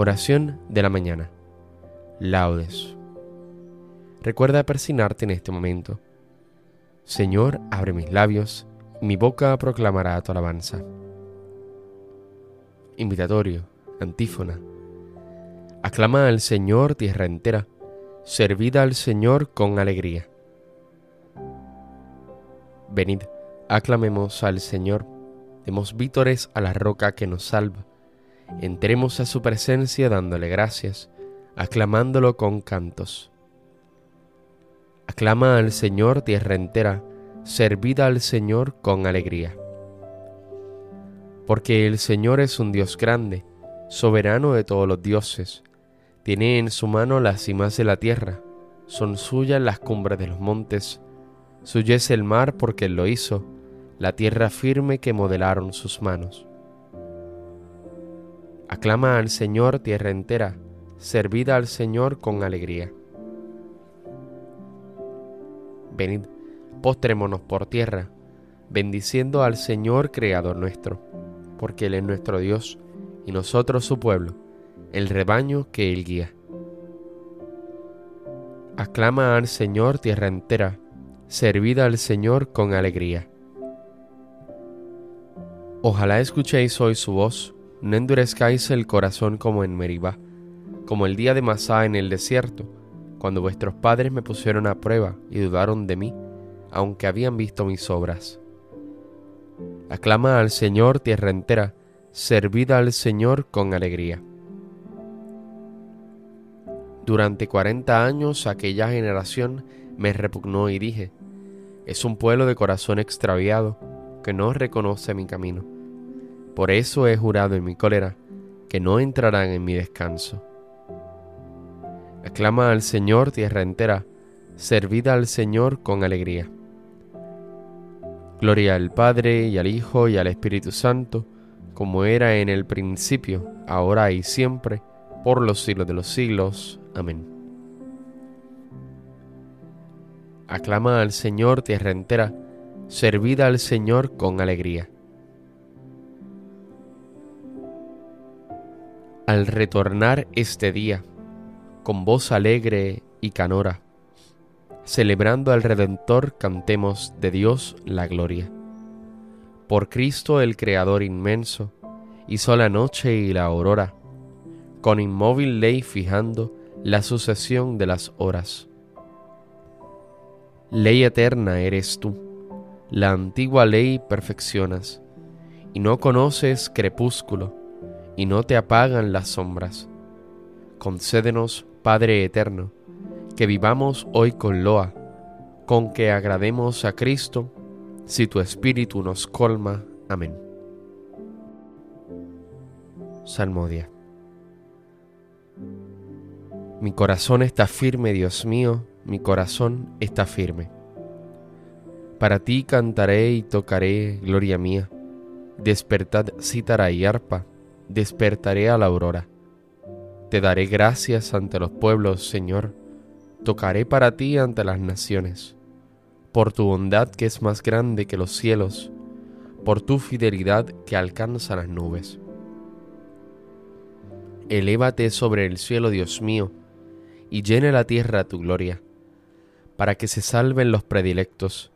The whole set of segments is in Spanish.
Oración de la mañana. Laudes. Recuerda persignarte en este momento. Señor, abre mis labios, y mi boca proclamará tu alabanza. Invitatorio, antífona. Aclama al Señor tierra entera, servida al Señor con alegría. Venid, aclamemos al Señor, demos vítores a la roca que nos salva, entremos a su presencia dándole gracias, aclamándolo con cantos. Aclama al Señor tierra entera, servida al Señor con alegría. Porque el Señor es un Dios grande, soberano de todos los dioses, tiene en su mano las cimas de la tierra, son suyas las cumbres de los montes, suyo es el mar porque él lo hizo, la tierra firme que modelaron sus manos. Aclama al Señor tierra entera, servida al Señor con alegría. Venid, postrémonos por tierra, bendiciendo al Señor Creador nuestro, porque Él es nuestro Dios y nosotros su pueblo, el rebaño que Él guía. Aclama al Señor tierra entera, servida al Señor con alegría. Ojalá escuchéis hoy su voz, no endurezcáis el corazón como en Meribá, como el día de Masá en el desierto, cuando vuestros padres me pusieron a prueba y dudaron de mí, aunque habían visto mis obras. Aclama al Señor tierra entera, servida al Señor con alegría. Durante cuarenta años aquella generación me repugnó y dije, es un pueblo de corazón extraviado que no reconoce mi camino. Por eso he jurado en mi cólera que no entrarán en mi descanso. Aclama al Señor tierra entera, servida al Señor con alegría. Gloria al Padre y al Hijo y al Espíritu Santo, como era en el principio, ahora y siempre, por los siglos de los siglos. Amén. Aclama al Señor tierra entera, servida al Señor con alegría. Al retornar este día, con voz alegre y canora, celebrando al Redentor, cantemos de Dios la gloria. Por Cristo el Creador inmenso, hizo la noche y la aurora, con inmóvil ley fijando la sucesión de las horas. Ley eterna eres tú, la antigua ley perfeccionas, y no conoces crepúsculo, y no te apagan las sombras. Concédenos, Padre eterno, que vivamos hoy con loa, con que agrademos a Cristo, si tu Espíritu nos colma. Amén. Salmodia. Mi corazón está firme, Dios mío, mi corazón está firme. Para ti cantaré y tocaré, gloria mía. Despertad cítara y arpa, despertaré a la aurora. Te daré gracias ante los pueblos, Señor. Tocaré para ti ante las naciones. Por tu bondad que es más grande que los cielos, por tu fidelidad que alcanza las nubes. Elévate sobre el cielo, Dios mío, y llene la tierra tu gloria, para que se salven los predilectos,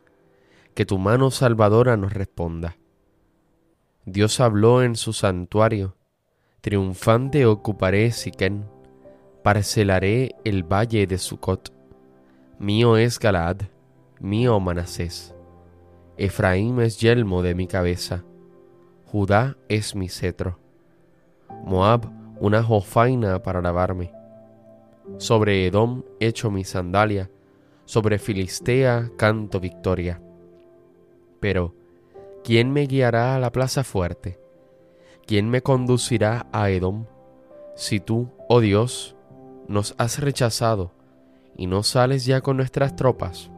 que tu mano salvadora nos responda. Dios habló en su santuario, triunfante ocuparé Siquén, parcelaré el valle de Sucot. Mío es Galaad, mío Manasés. Efraín es yelmo de mi cabeza, Judá es mi cetro, Moab una jofaina para lavarme sobre Edom echo mi sandalia, sobre Filistea canto victoria. Pero, ¿quién me guiará a la plaza fuerte? ¿Quién me conducirá a Edom? Si tú, oh Dios, nos has rechazado y no sales ya con nuestras tropas.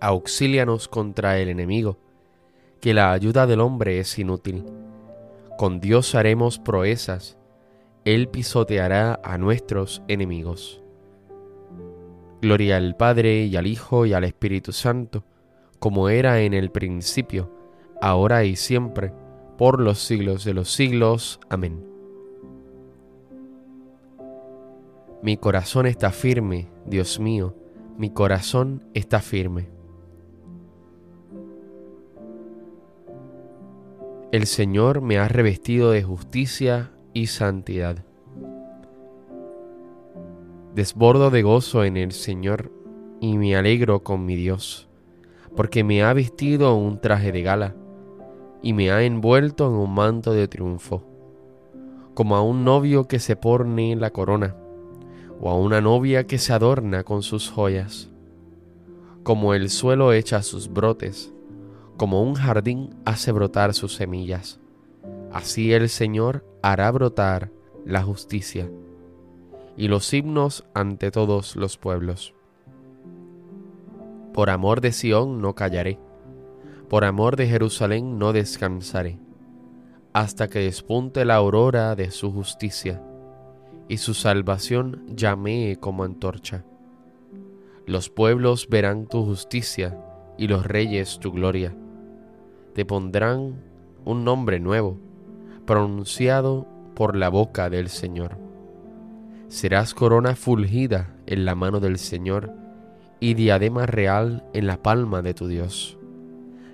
Auxílianos contra el enemigo, que la ayuda del hombre es inútil. Con Dios haremos proezas él pisoteará a nuestros enemigos. Gloria al Padre y al Hijo y al Espíritu Santo, como era en el principio, ahora y siempre, por los siglos de los siglos. Amén. Mi corazón está firme, Dios mío, mi corazón está firme. El Señor me ha revestido de justicia y santidad. Desbordo de gozo en el Señor y me alegro con mi Dios, porque me ha vestido un traje de gala y me ha envuelto en un manto de triunfo, como a un novio que se pone la corona, o a una novia que se adorna con sus joyas, como el suelo echa sus brotes, como un jardín hace brotar sus semillas, así el Señor hará brotar la justicia y los himnos ante todos los pueblos. Por amor de Sión no callaré, por amor de Jerusalén no descansaré, hasta que despunte la aurora de su justicia, y su salvación llamee como antorcha. Los pueblos verán tu justicia, y los reyes tu gloria. Te pondrán un nombre nuevo, pronunciado por la boca del Señor Serás corona fulgida en la mano del Señor y diadema real en la palma de tu Dios.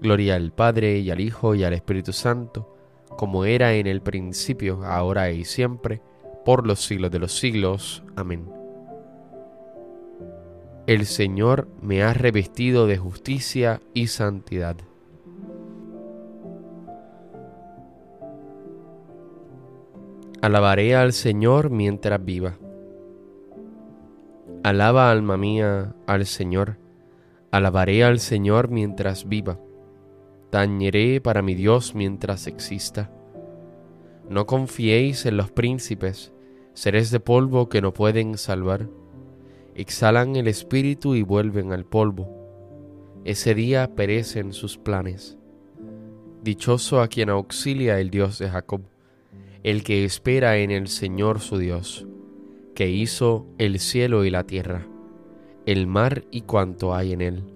Gloria al Padre y al Hijo y al Espíritu Santo, como era en el principio, ahora y siempre, por los siglos de los siglos. Amén. El Señor me ha revestido de justicia y santidad. Alabaré al Señor mientras viva Alaba alma mía al Señor, alabaré al Señor mientras viva, tañeré para mi Dios mientras exista. No confiéis en los príncipes, seres de polvo que no pueden salvar. Exhalan el espíritu y vuelven al polvo. Ese día perecen sus planes. Dichoso a quien auxilia el Dios de Jacob, el que espera en el Señor su Dios que hizo el cielo y la tierra, el mar y cuanto hay en él,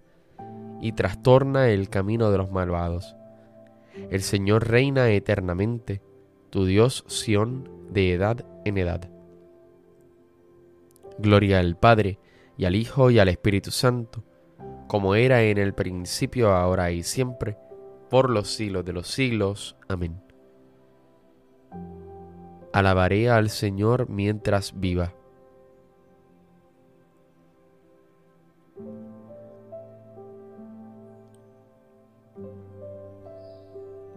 y trastorna el camino de los malvados. El Señor reina eternamente, tu Dios Sión de edad en edad. Gloria al Padre, y al Hijo, y al Espíritu Santo, como era en el principio, ahora y siempre, por los siglos de los siglos. Amén. Alabaré al Señor mientras viva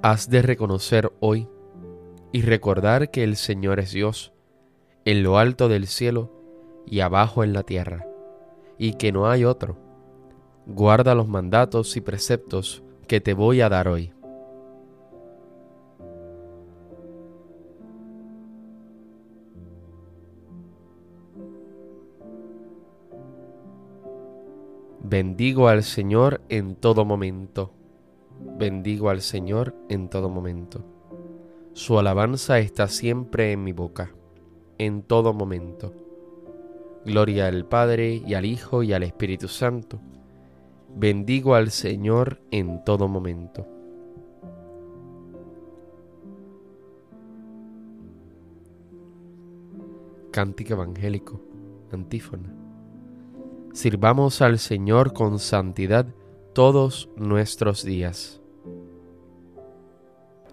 Has de reconocer hoy y recordar que el Señor es Dios, en lo alto del cielo y abajo en la tierra, y que no hay otro. Guarda los mandatos y preceptos que te voy a dar hoy. Bendigo al Señor en todo momento Bendigo al Señor en todo momento. Su alabanza está siempre en mi boca, en todo momento. Gloria al Padre y al Hijo y al Espíritu Santo. Bendigo al Señor en todo momento. Cántico Evangélico, antífona. Sirvamos al Señor con santidad todos nuestros días.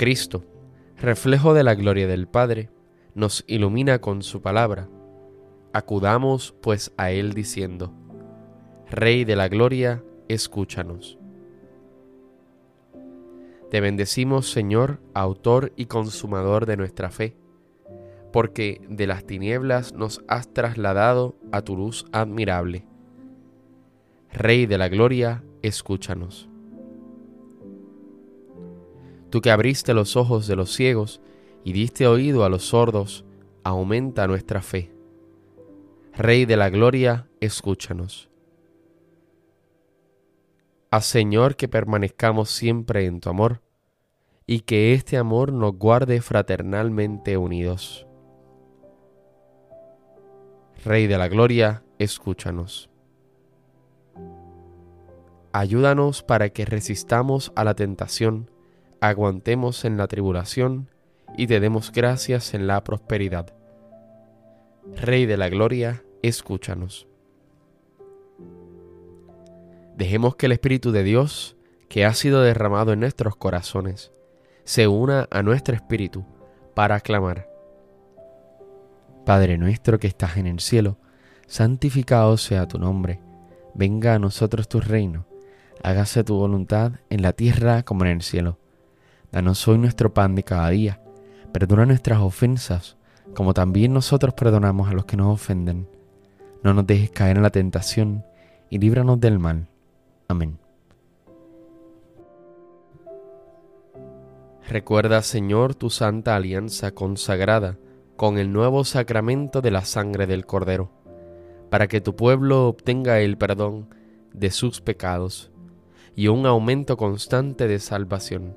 Cristo, reflejo de la gloria del Padre, nos ilumina con su palabra. Acudamos pues a Él diciendo, Rey de la Gloria, escúchanos. Te bendecimos, Señor, autor y consumador de nuestra fe, porque de las tinieblas nos has trasladado a tu luz admirable. Rey de la Gloria, escúchanos. Tú que abriste los ojos de los ciegos y diste oído a los sordos, aumenta nuestra fe. Rey de la Gloria, escúchanos. Haz Señor que permanezcamos siempre en tu amor y que este amor nos guarde fraternalmente unidos. Rey de la Gloria, escúchanos. Ayúdanos para que resistamos a la tentación, aguantemos en la tribulación y te demos gracias en la prosperidad. Rey de la Gloria, escúchanos. Dejemos que el Espíritu de Dios, que ha sido derramado en nuestros corazones, se una a nuestro espíritu para aclamar. Padre nuestro que estás en el cielo, santificado sea tu nombre, venga a nosotros tu reino, hágase tu voluntad en la tierra como en el cielo. Danos hoy nuestro pan de cada día, perdona nuestras ofensas, como también nosotros perdonamos a los que nos ofenden. No nos dejes caer en la tentación, y líbranos del mal. Amén. Recuerda, Señor, tu santa alianza consagrada con el nuevo sacramento de la sangre del Cordero, para que tu pueblo obtenga el perdón de sus pecados y un aumento constante de salvación.